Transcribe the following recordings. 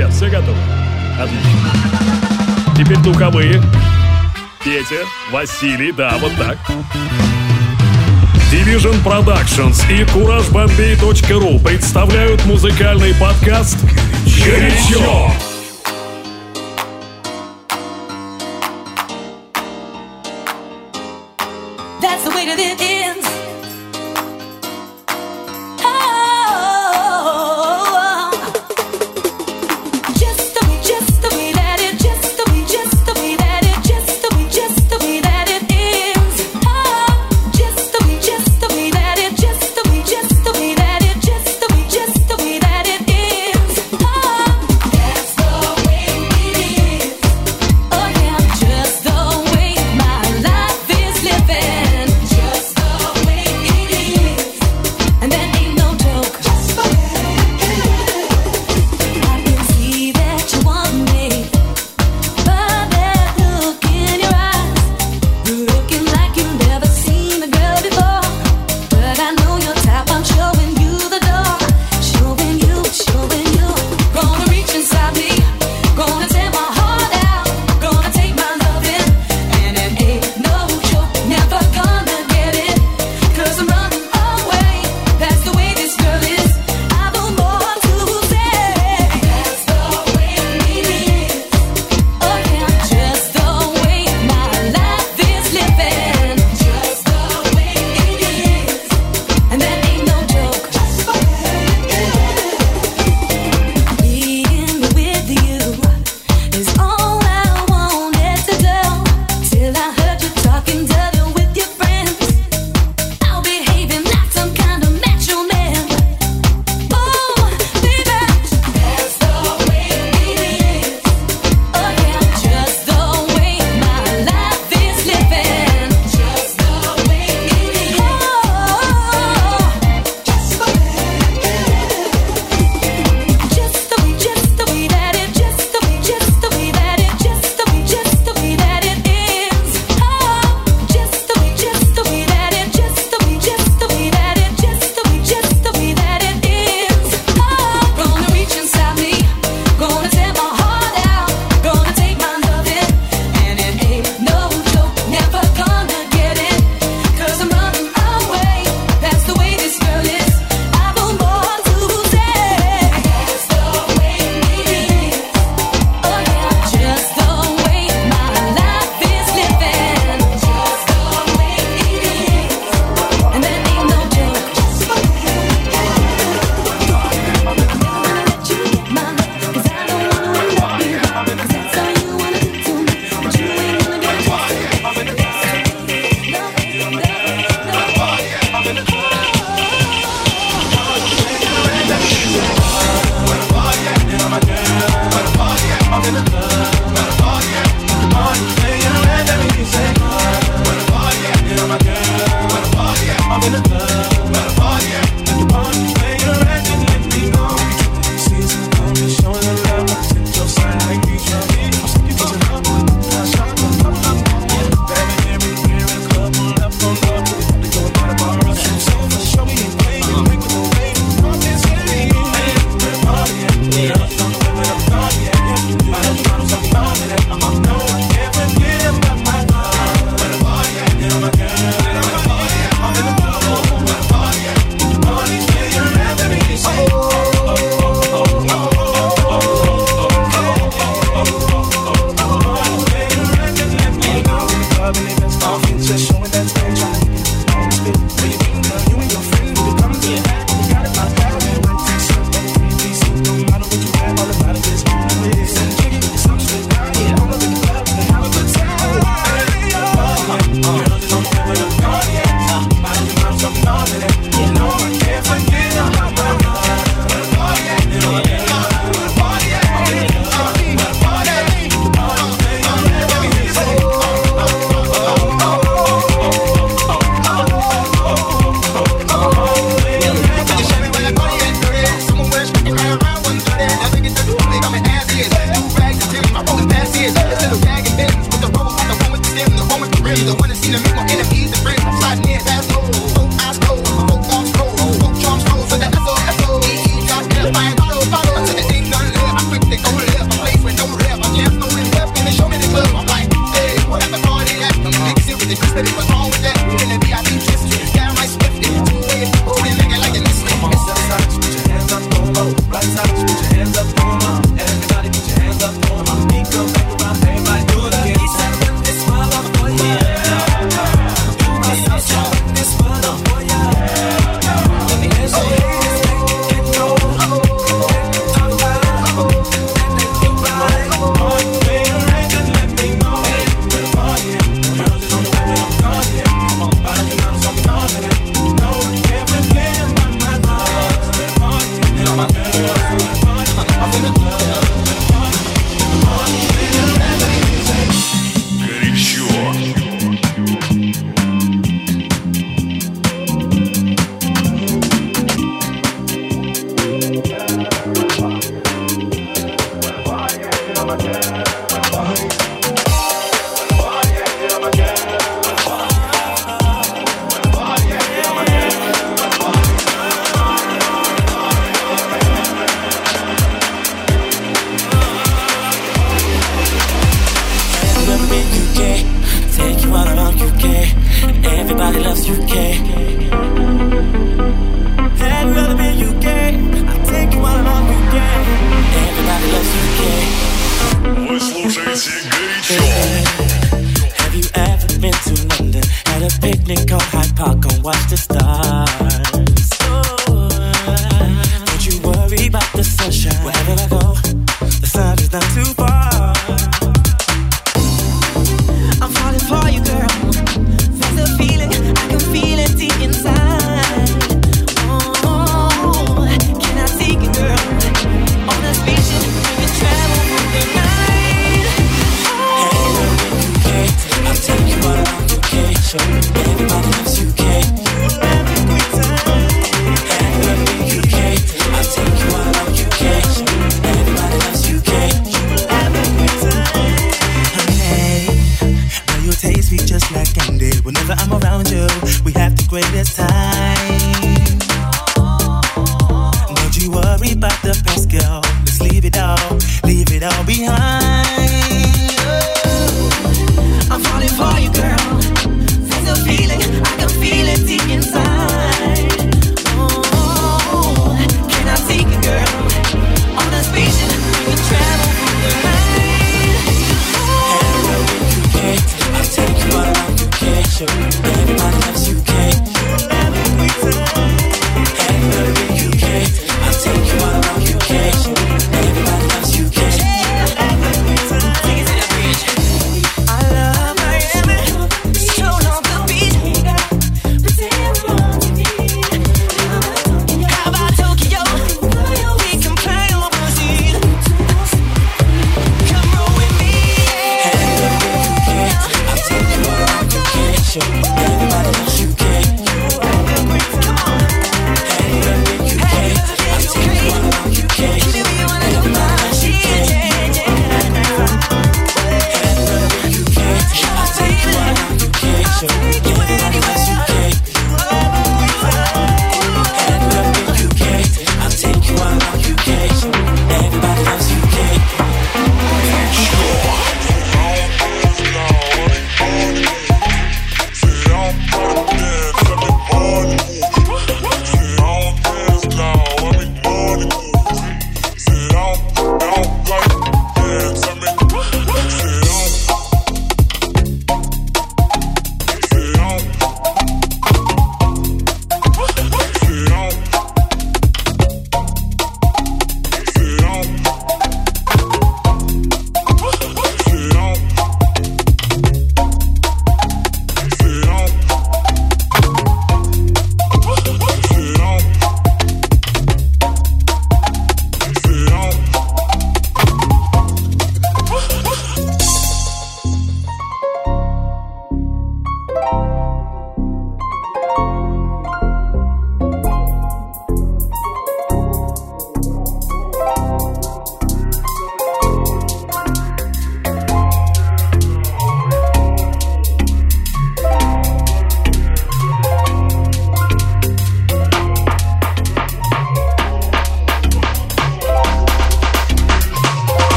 Ребят, все готовы? Отлично. Теперь духовые. Петя, Василий, да, вот так. Division Productions и CourageBombay.ru представляют музыкальный подкаст «Горячо».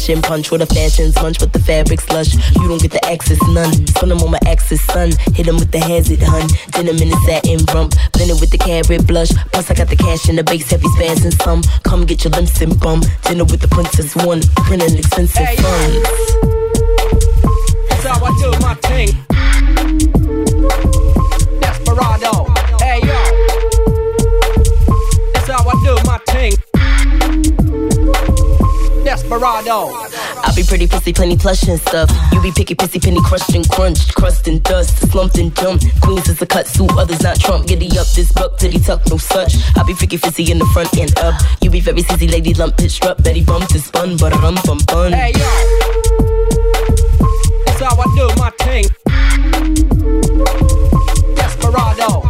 Passion punch with the fashion punch with the fabric slush. You don't get the access, none. Spin them on my axis, son. Hit them with the hazard, hun. Denim in the satin rump. Blended with the carrot blush. Plus, I got the cash in the base, heavy spans and some. Come get your limbs and bum. Dinner with the princess, one. Printing expensive hey, funds. That's how I do my thing. Desperado. Desperado. I be pretty pussy, plenty plush and stuff. You be picky, pissy, penny crushed and crunched, crust and dust, slumped and dumped. Queens is a cut suit, others not Trump. Giddy up this buck, titty tuck, no such. I be freaky, fizzy in the front and up. You be very sissy, lady lump, pitched up, Betty bumped and spun, but rum bum bun. Hey yo, that's how I do my thing. Desperado.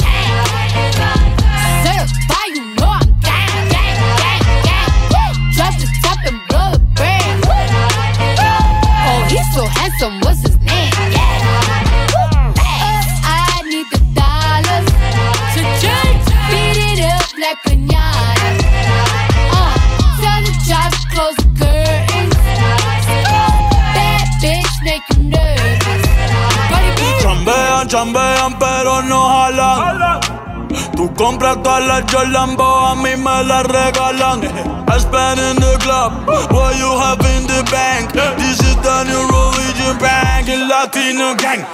Jolambo, a mí las regalan. I spend in the club, what you have in the bank. This is the new religion bank, el latino gang.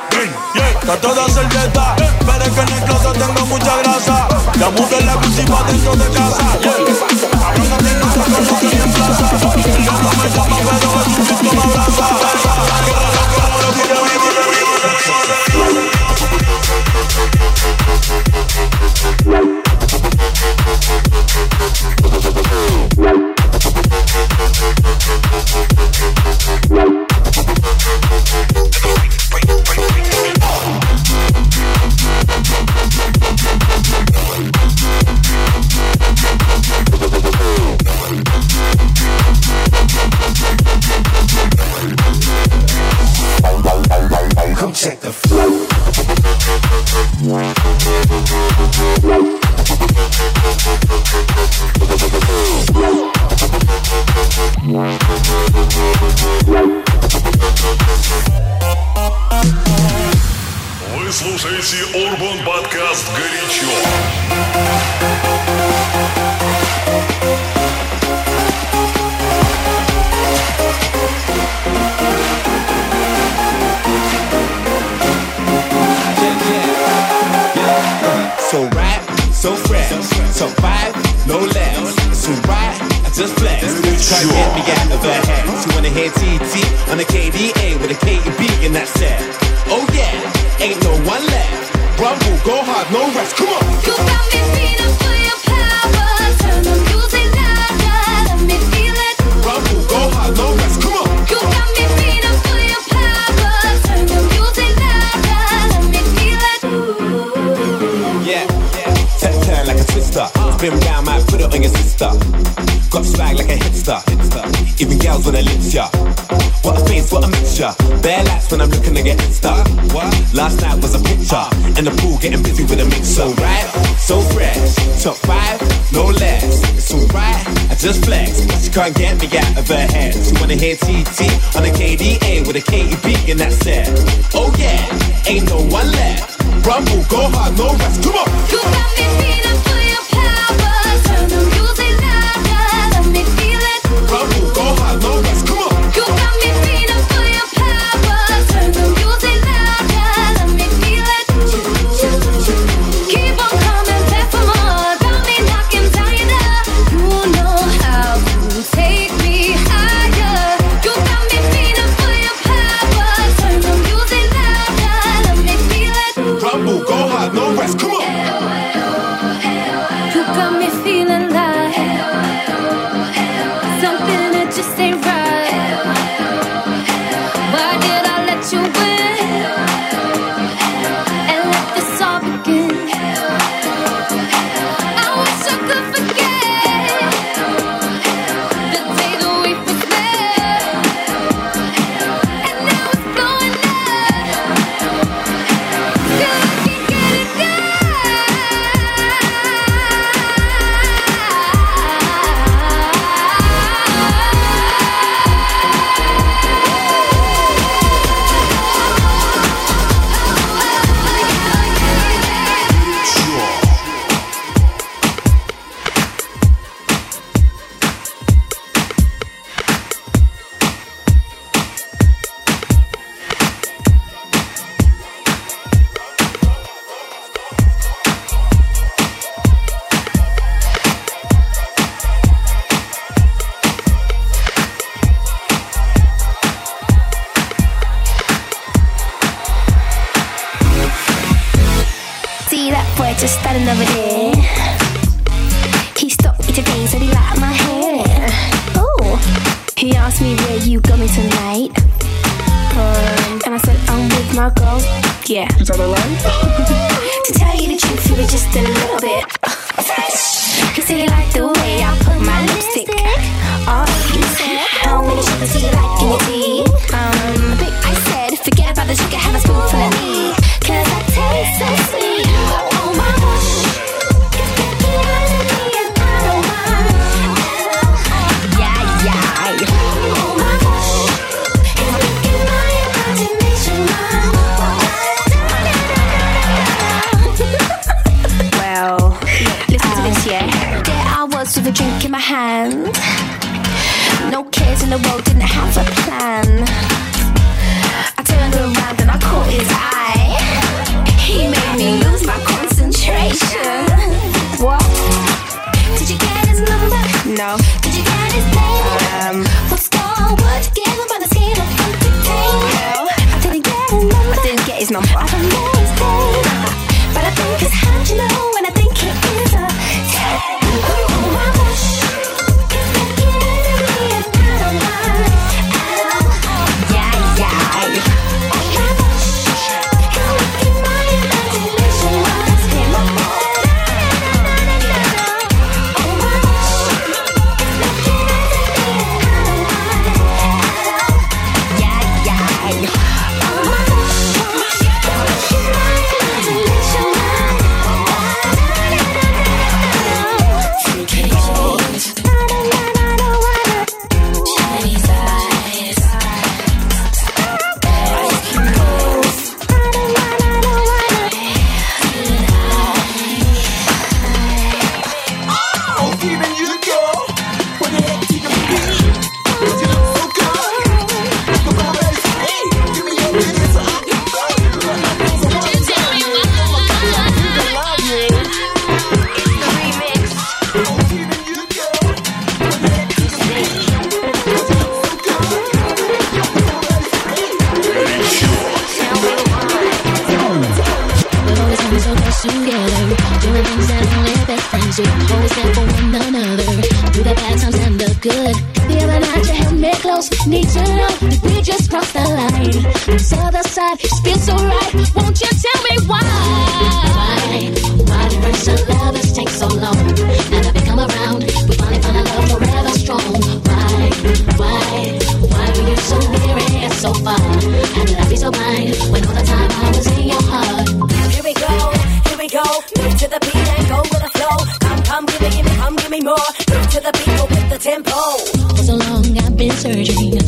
Está toda servieta, pero que en el closet tengo mucha grasa. Ya mudé la dentro de casa. Come Try to get me out of her head. She wanna hear TT on the KDA with a K and B and that's it. Oh yeah, ain't no one left. Rumble, go hard, no rest. Come on. You got me feeling for your power. Turn the music louder, let me feel it. Rumble, go hard, no rest. Come on. You got me feeling for your power. Turn the music louder, let me feel it. Yeah, turn, turn like a twister. Spin round, might put it on your sister. Got swag like a hipster. Even girls wanna lips ya. What a face, what a mixture. Bare lights when I'm looking to get stuck. Last night was a picture. In the pool, getting busy with a mix. So right, so fresh. Top five, no less. It's alright, I just flex. She can't get me out of her head. She wanna hear TT on a KDA with a KEB and that's it. Oh yeah, ain't no one left. Rumble, go hard, no rest. Come on. You got me feeling and I'd be so blind when all the time I was in your heart. Here we go, here we go, move to the beat and go with the flow. Come, come, give me, give me, come, give me more. Move to the beat, go with the tempo. For so long I've been searching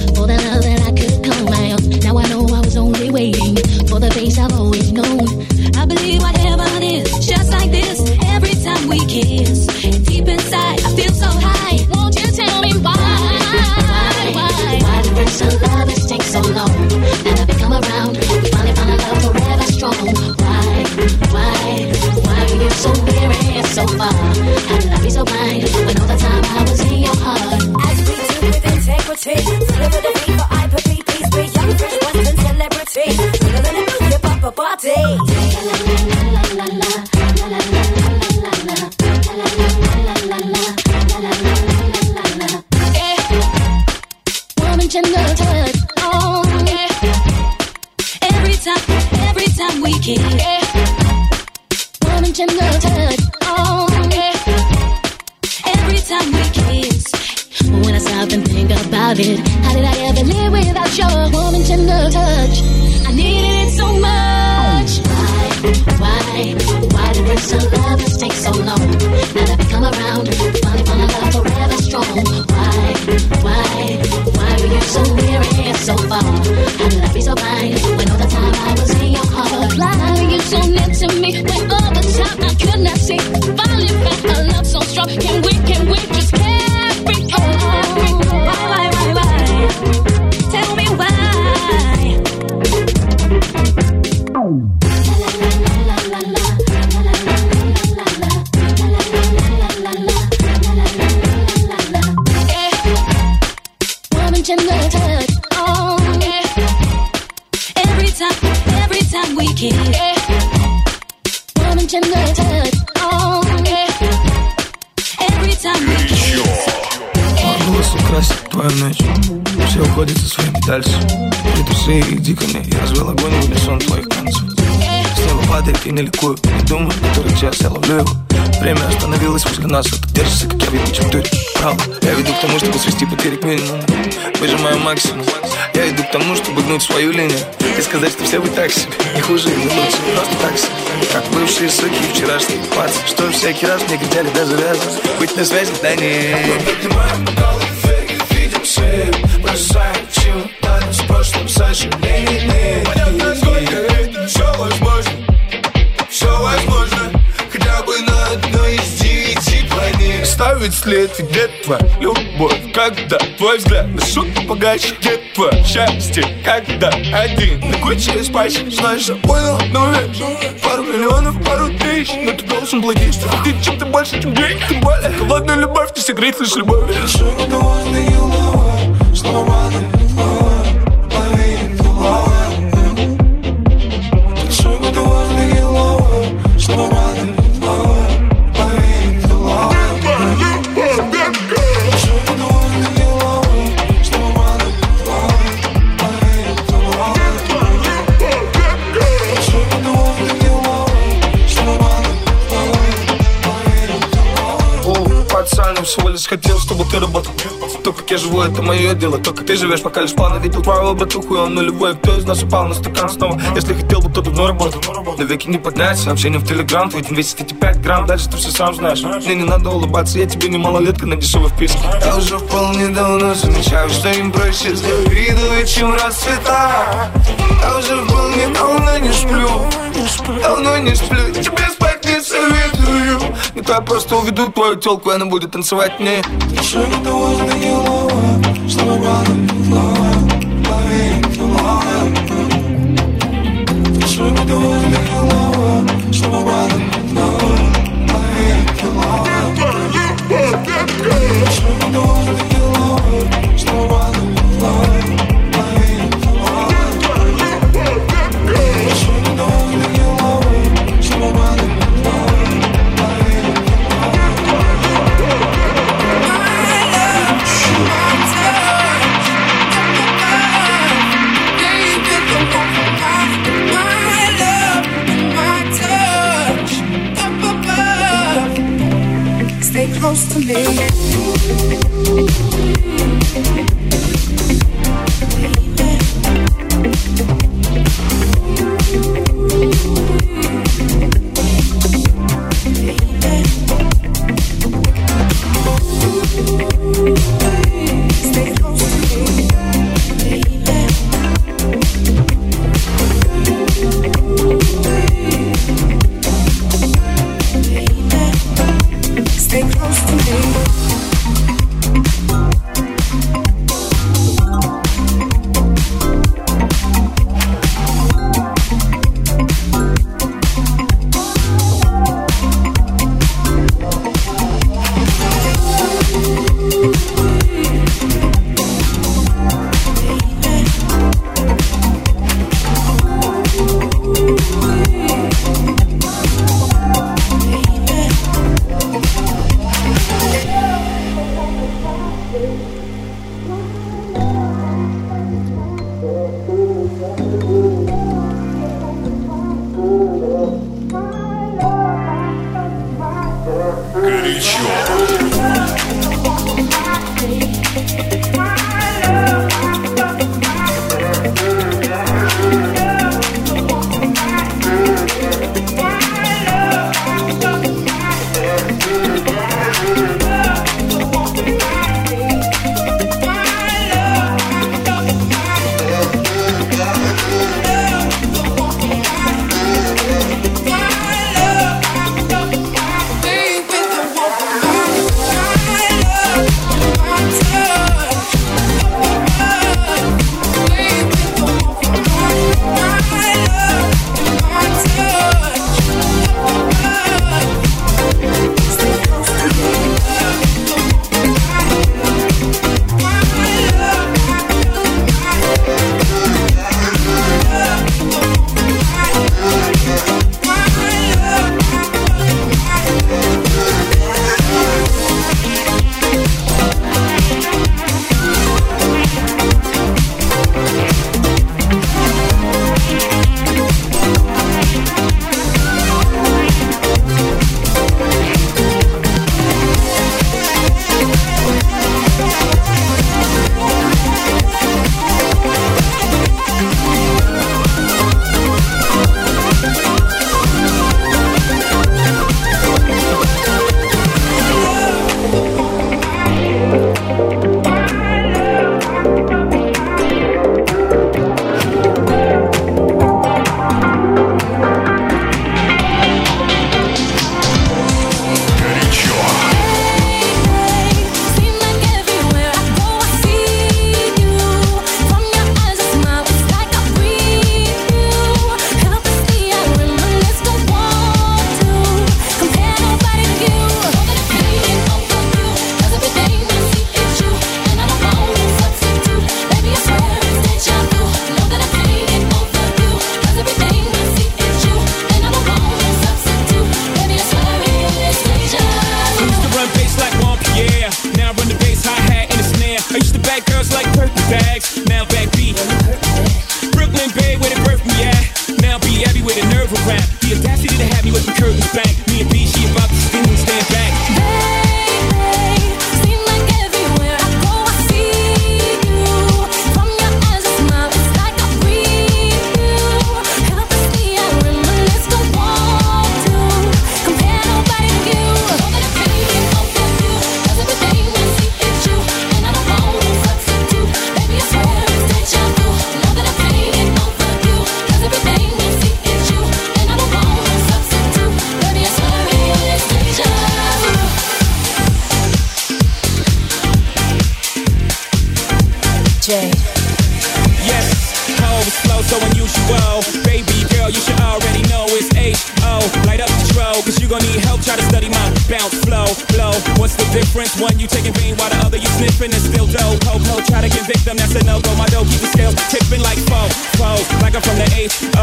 Со своими дальше. Притусы их диками Я развел огонь в унисон твоих концов. С неба падает и не ликую Не думаю, который час я ловлю его. Время остановилось возле нас А ты держишься, как я в ебучем туре Правда, я веду к тому, чтобы свести потери к минимуму. Выжимаю максимум. Я иду к тому, чтобы гнуть свою линию. И сказать, что все вы так себе Не хуже, не лучше, просто так себе. Как бывшие суки и вчерашние пацы Что всякий раз мне кричали даже раз Быть на связи, да не Бросаем чемоданы с прошлым сожалением. Понятно, сколько это все возможно. Все возможно Хотя бы на одной из девяти планет. Ставить след, где твоя любовь. Когда твой взгляд на шутку погаче Где твое счастье, когда один На куче спать, знаешь, я понял одну вещь Пару миллионов, пару тысяч. Но ты должен платить, что ты чем-то больше, чем деньги Тем более, холодная любовь не согреть лишь любовь. Лишь хотел, чтобы ты работал То, как я живу, это мое дело. То, как ты живешь, пока лишь планы Видел твоего братуху, и он нулевой Кто из нас упал на стакан снова? Если хотел бы, то давно работал. На веки не поднять, сообщение в телеграм. Твой день весит эти 5 грамм, дальше ты все сам знаешь. Мне не надо улыбаться, я тебе не малолетка на дешевой вписке. Я уже вполне давно замечаю, что им проще завидовать, чем расцветать Я уже вполне давно не сплю. Давно не сплю, тебе спать советую Не то я просто уведу твою телку, и она будет танцевать мне. Stay close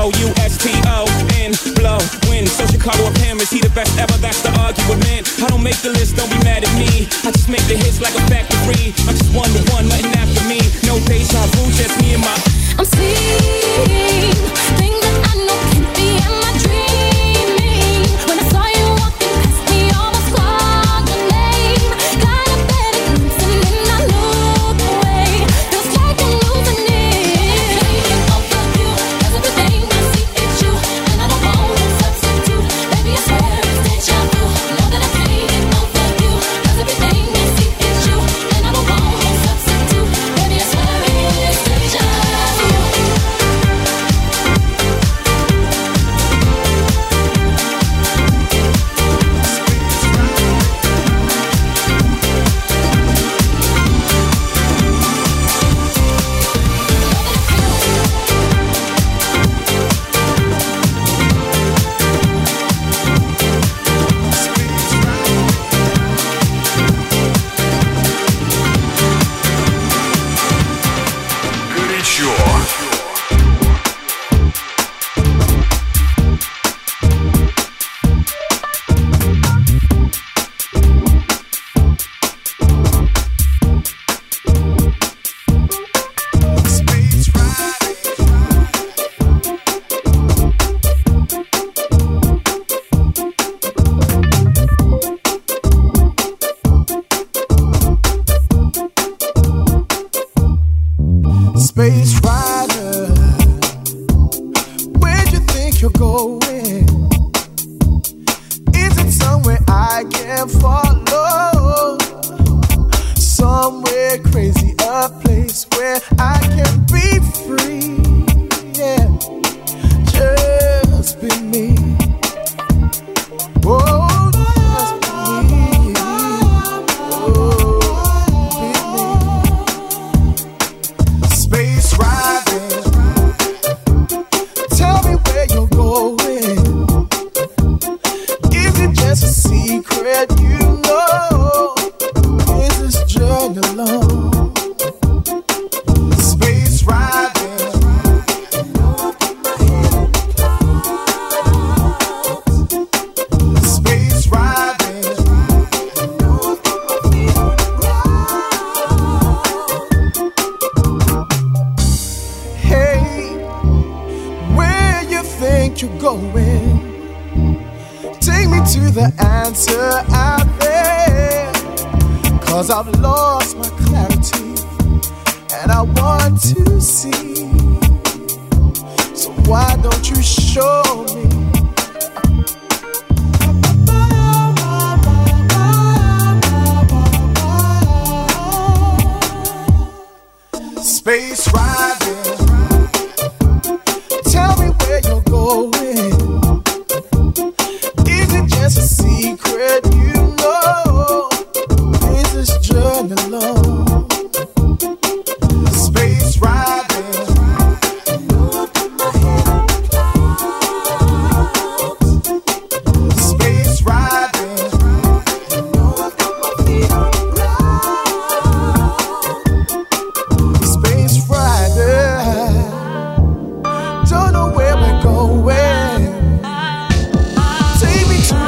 B-O-U-S-T-O-N, blow, win. So Chicago him, is he the best ever? That's the argument. I don't make the list, don't be mad at me. I just make the hits like a factory. I'm just one to one, nothing after me. No deja vu, just me and my somewhere crazy, a place where I can be free. Yeah, just be me.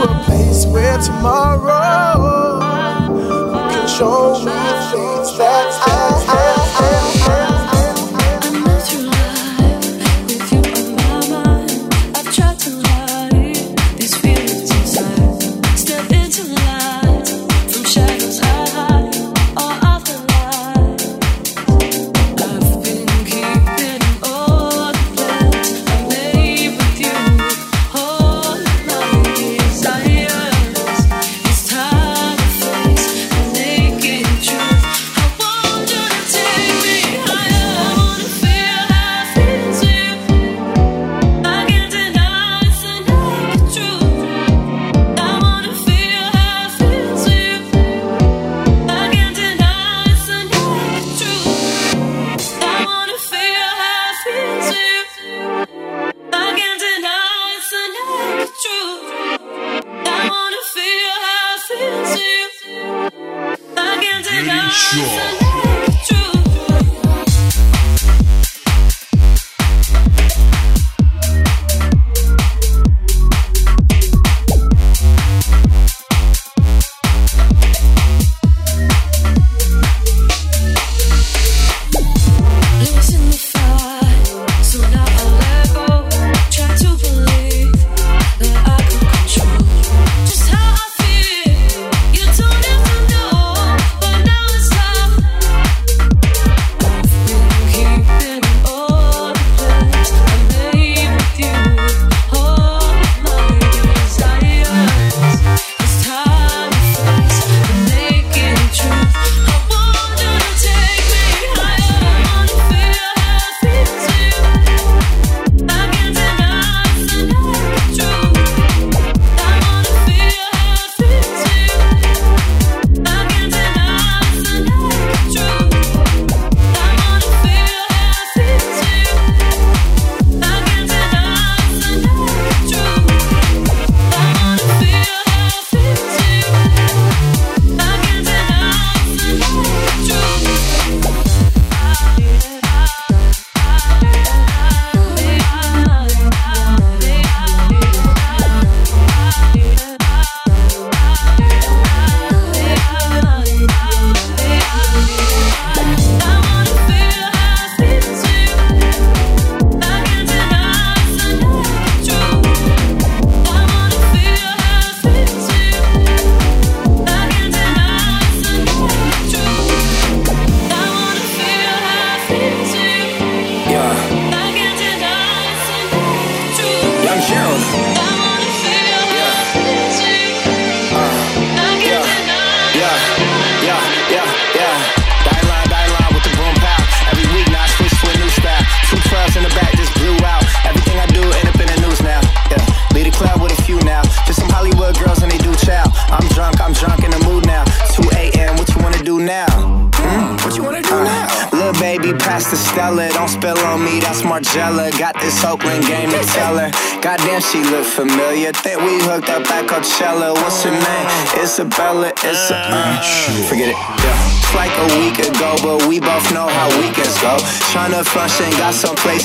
a place where tomorrow you can show me things that I.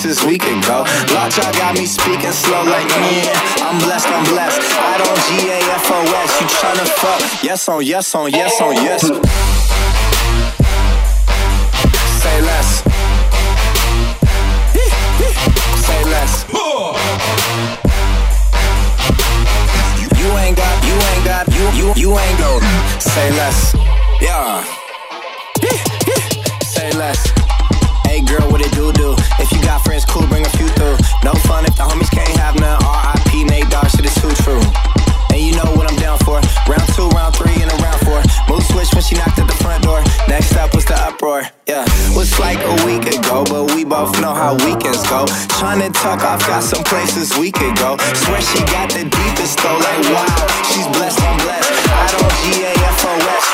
We this weekend, bro. Lockjaw got me speaking slow like, yeah, I'm blessed, I'm blessed. I don't G-A-F-O-S, you tryna fuck. Yes on, yes on, yes on, yes. Say less. Say less. You, you ain't got, you ain't got, you, you, you ain't go. Say less. Yeah. Say less girl, what it do do? If you got friends, cool, bring a few through. No fun if the homies can't have none. RIP Nate Dogg, shit is too true. And you know what I'm down for. Round two, round three, and a round four. Mood switch when she knocked at the front door. Next up was the uproar. Yeah, was like a week ago, but we both know how weekends go. Trying to talk off, got some places we could go. Swear she got the deepest though, like wow, she's blessed, I'm blessed. I don't G A F O S.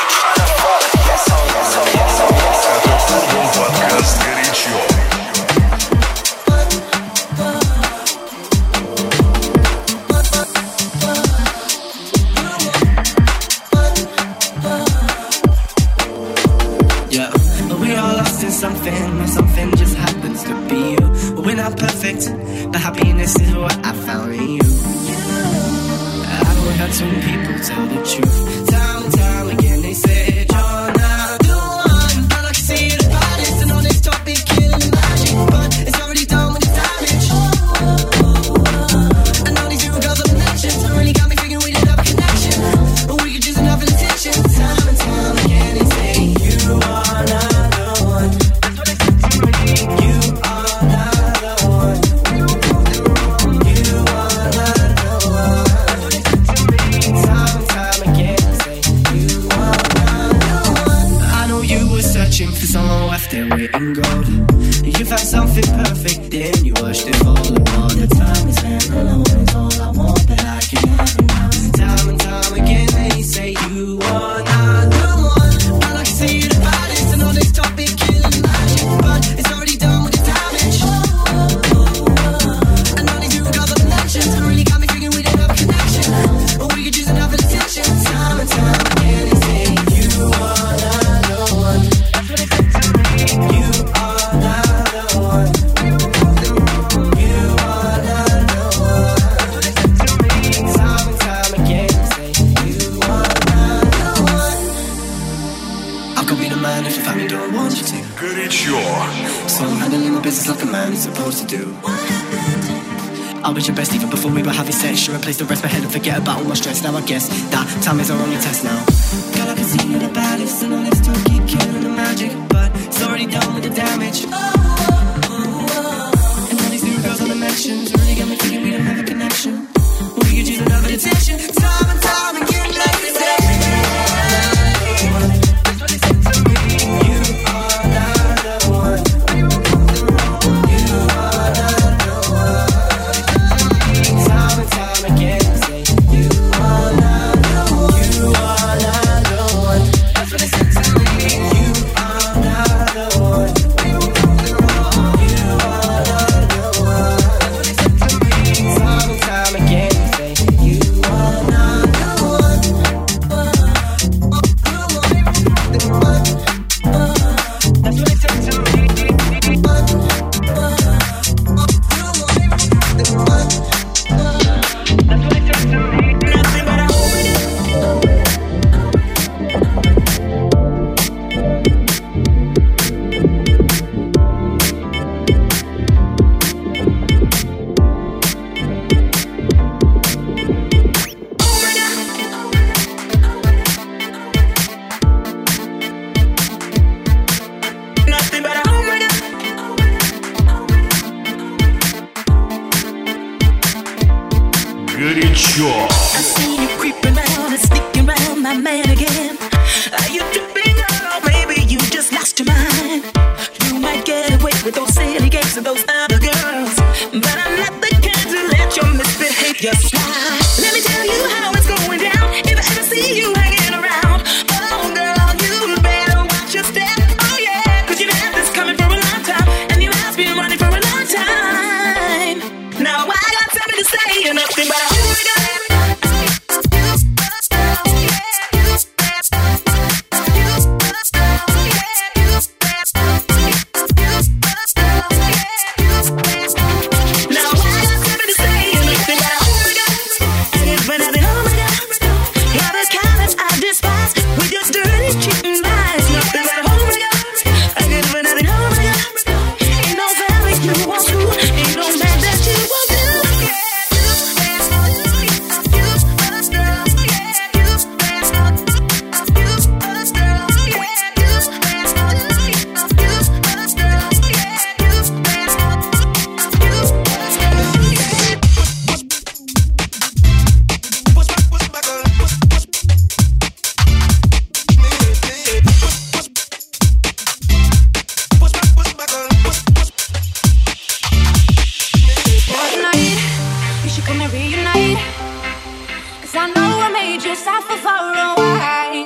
Just half south for far and.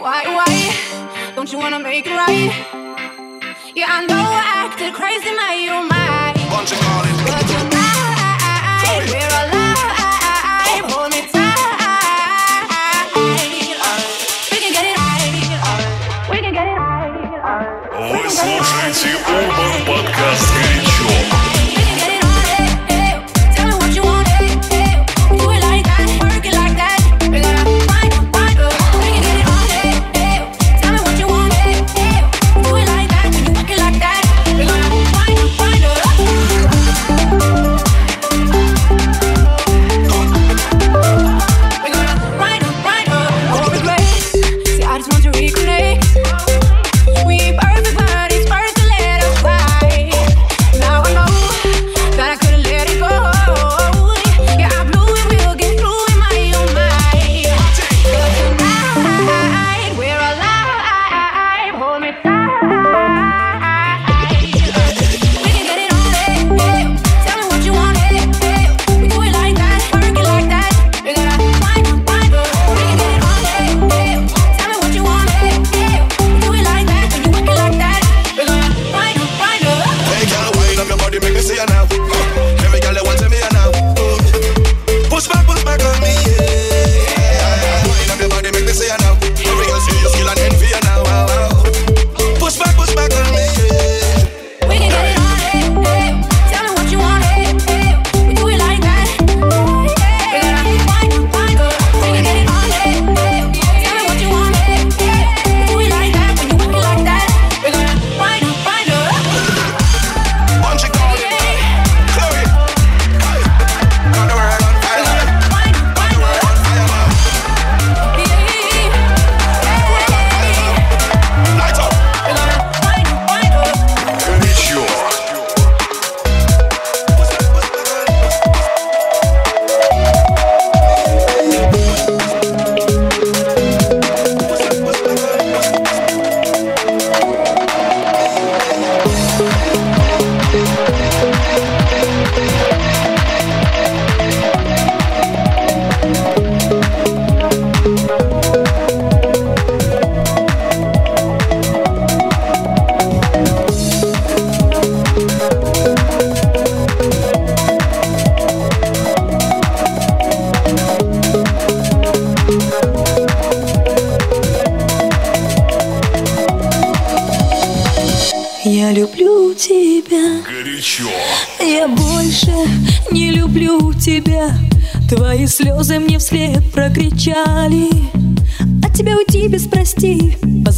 Why, why? Don't you wanna make it right? Yeah, I know I acted crazy, now you mind.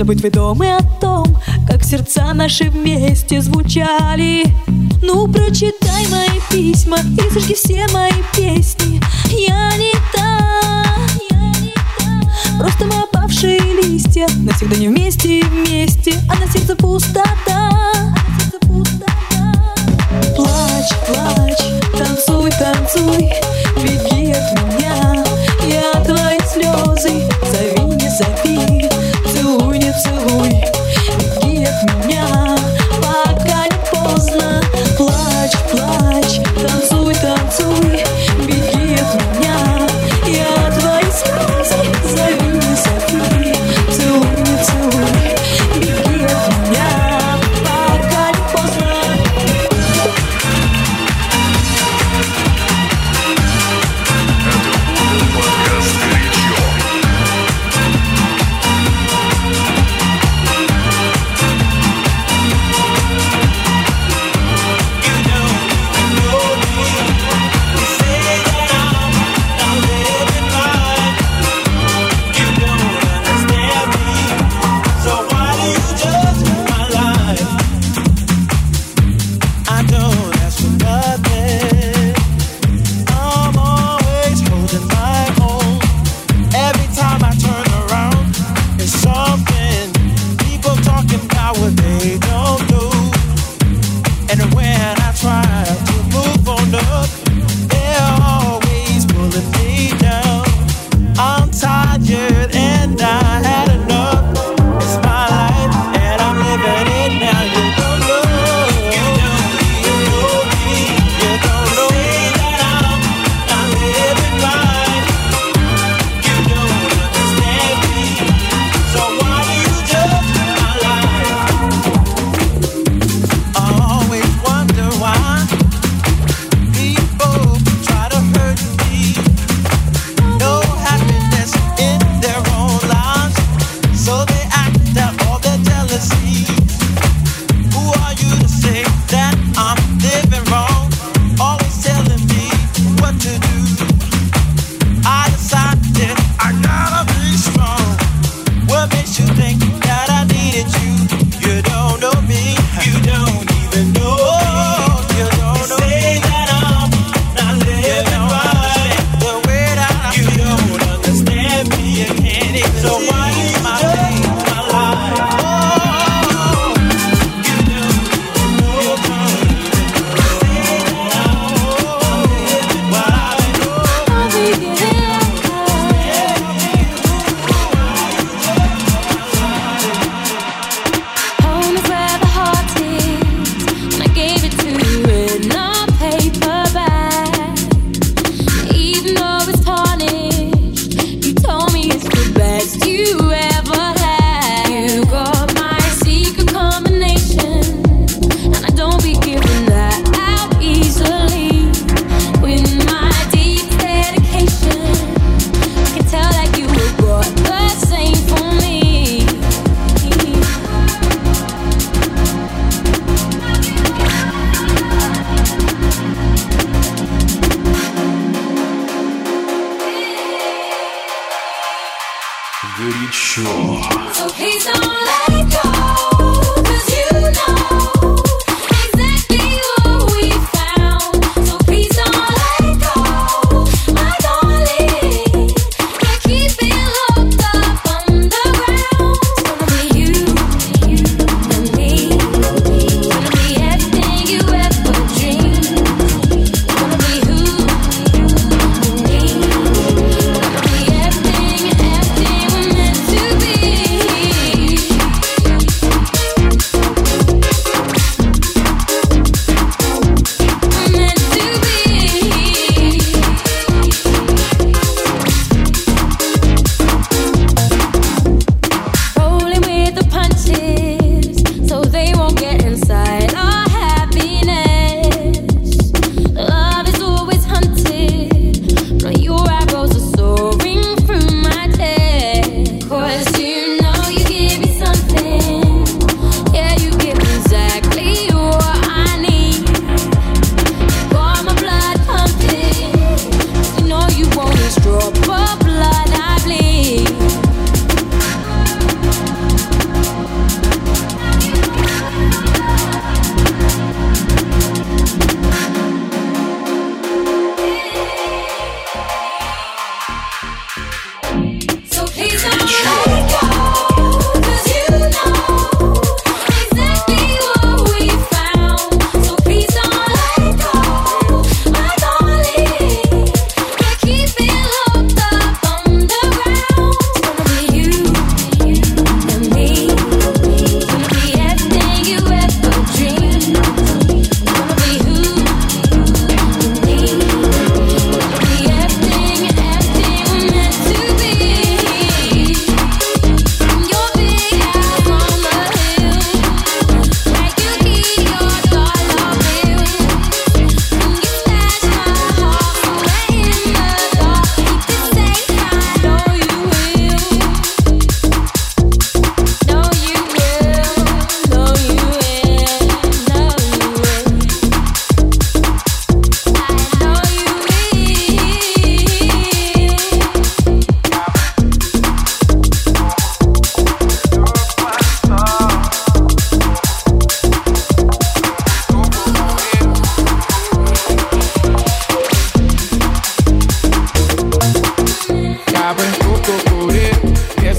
забыть ведомы о том, как сердца наши вместе звучали. Ну, прочитай мои письма и сожги все мои песни. Я не та, я не та. Просто мы опавшие листья, навсегда не вместе вместе, а на сердце пустота.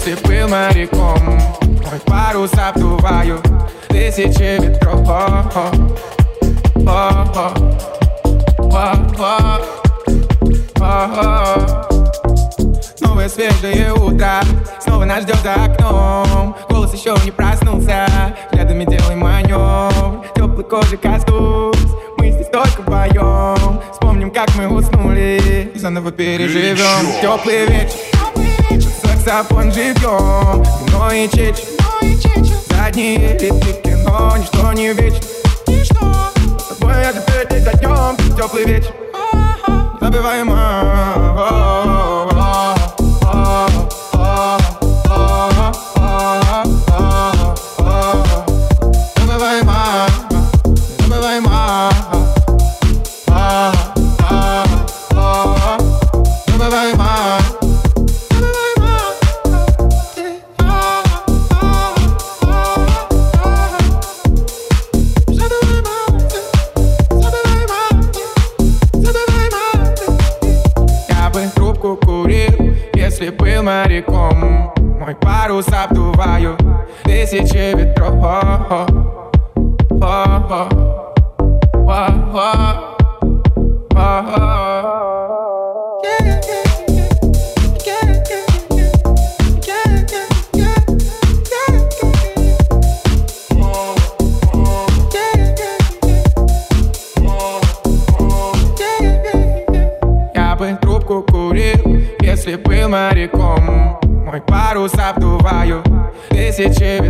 принцип был моряком Мой парус обдуваю тысячи ветров о -о. О -о. О -о. О -о. Новое свежее утро Снова нас ждет за окном Голос еще не проснулся Взглядами делай маневр Теплый кожи коснусь Мы здесь только вдвоем Вспомним, как мы уснули И заново переживем Теплый вечер Лиссабон живем, вино и чечь Задние ряды кино, ничто не вечно С тобой я теперь день за днем, теплый вечер Забываем, забдуваю тисячі вітро. Я бы трубку курил, если был моряком. Мой парус обдувал. visiting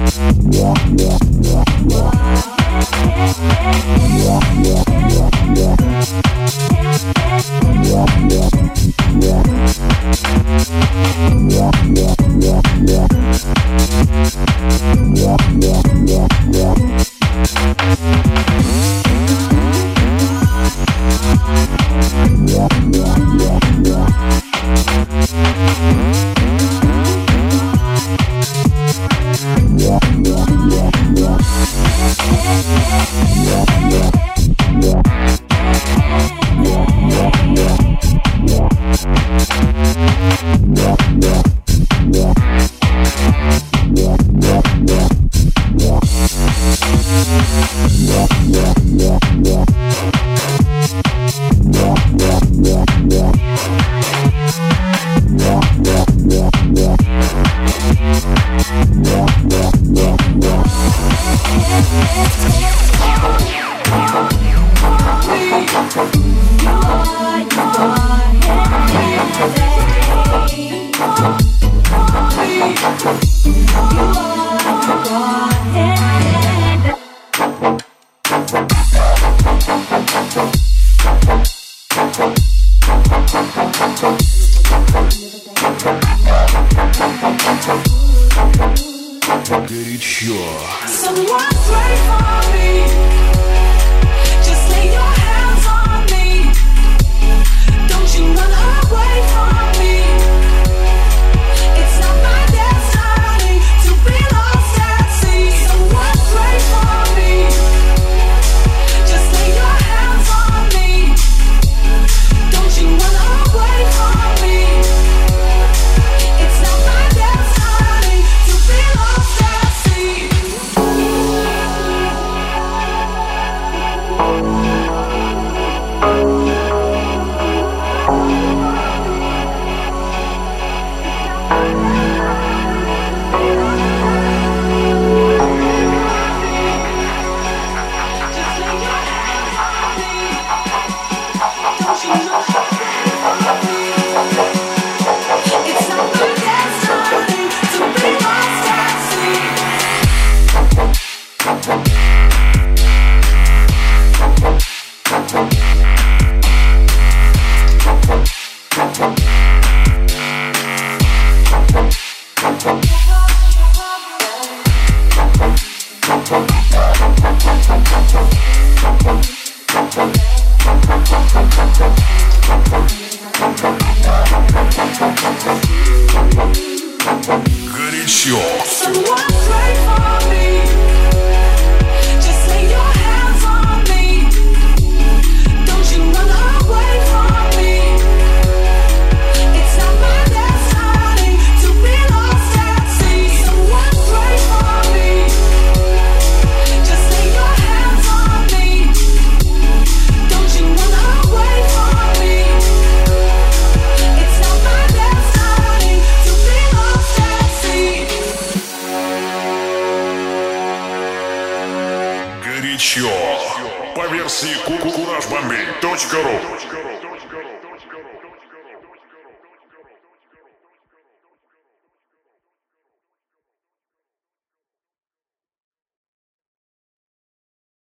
Yeah.